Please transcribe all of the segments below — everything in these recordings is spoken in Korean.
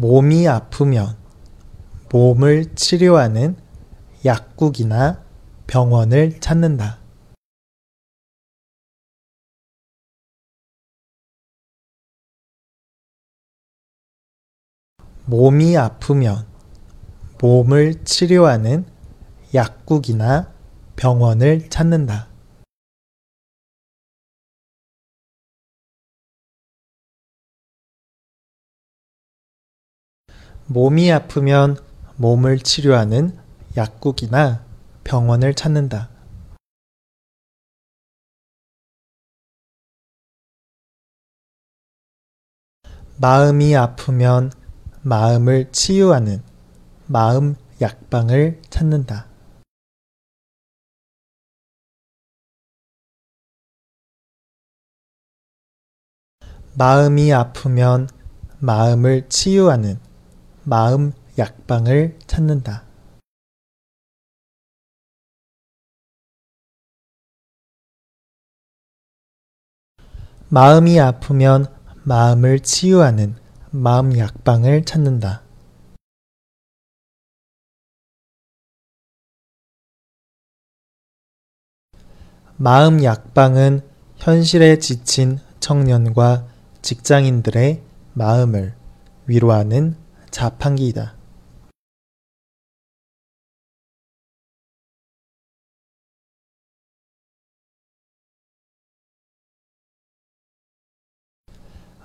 몸이 아프면 몸을 치료하는 약국이나 병원을 찾는다. 몸이 아프면 몸을 치료하는 약국이나 병원을 찾는다. 몸이 아프면 몸을 치료하는 약국이나 병원을 찾는다. 마음이 아프면 마음을 치유하는 마음 약방을 찾는다. 마음이 아프면 마음을 치유하는 마음 약방을 찾는다. 마음이 아프면 마음을 치유하는 마음 약방을 찾는다. 마음 약방은 현실에 지친 청년과 직장인들의 마음을 위로하는 자판기이다.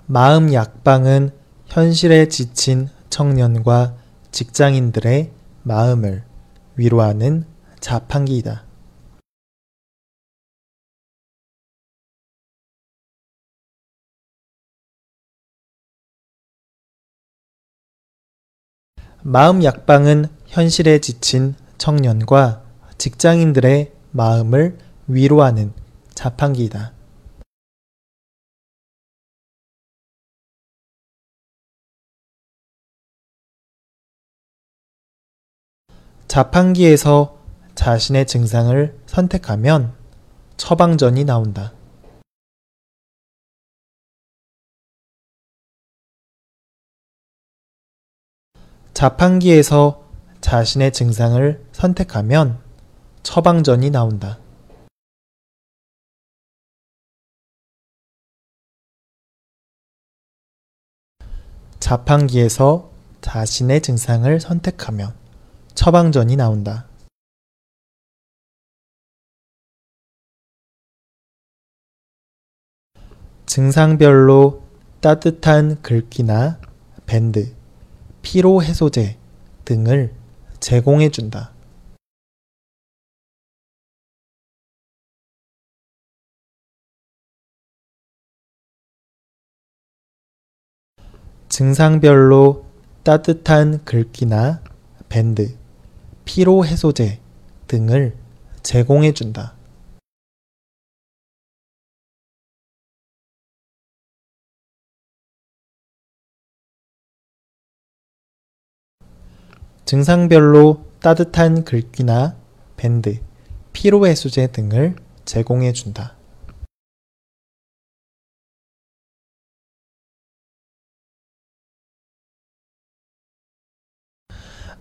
마음 약방은 현실에 지친 청년과 직장인들의 마음을 위로하는 자판기이다. 마음 약방은 현실에 지친 청년과 직장인들의 마음을 위로하는 자판기이다. 자판기에서 자신의 증상을 선택하면 처방전이 나온다. 자판기에서 자신의 증상을 선택하면 처방전이 나온다. 자판기에서 자신의 증상을 선택하면 처방전이 나온다. 증상별로 따뜻한 글귀나 밴드, 피로 해소제 등을 제공해 준다. 증상별로 따뜻한 글귀나 밴드, 피로 해소제 등을 제공해 준다. 증상별로 따뜻한 글귀나 밴드, 피로해소제 등을 제공해 준다.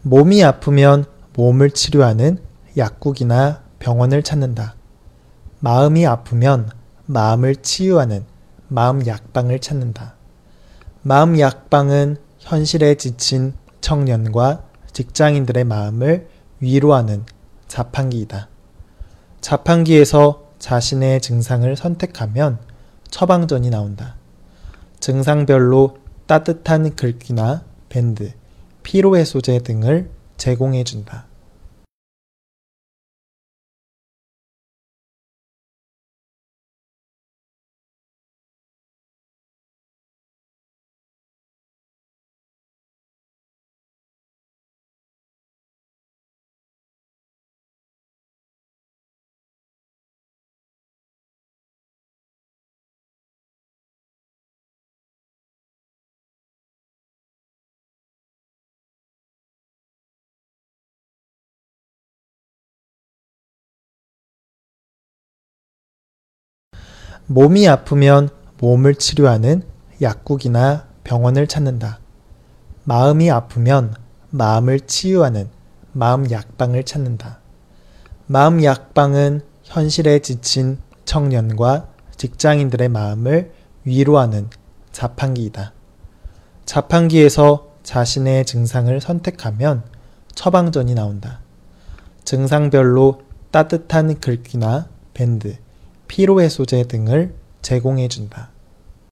몸이 아프면 몸을 치료하는 약국이나 병원을 찾는다. 마음이 아프면 마음을 치유하는 마음 약방을 찾는다. 마음 약방은 현실에 지친 청년과 직장인들의 마음을 위로하는 자판기이다. 자판기에서 자신의 증상을 선택하면 처방전이 나온다. 증상별로 따뜻한 글귀나 밴드, 피로해소제 등을 제공해 준다. 몸이 아프면 몸을 치료하는 약국이나 병원을 찾는다. 마음이 아프면 마음을 치유하는 마음 약방을 찾는다. 마음 약방은 현실에 지친 청년과 직장인들의 마음을 위로하는 자판기이다. 자판기에서 자신의 증상을 선택하면 처방전이 나온다. 증상별로 따뜻한 글귀나 밴드, 피로해소제 등을 제공해 준다.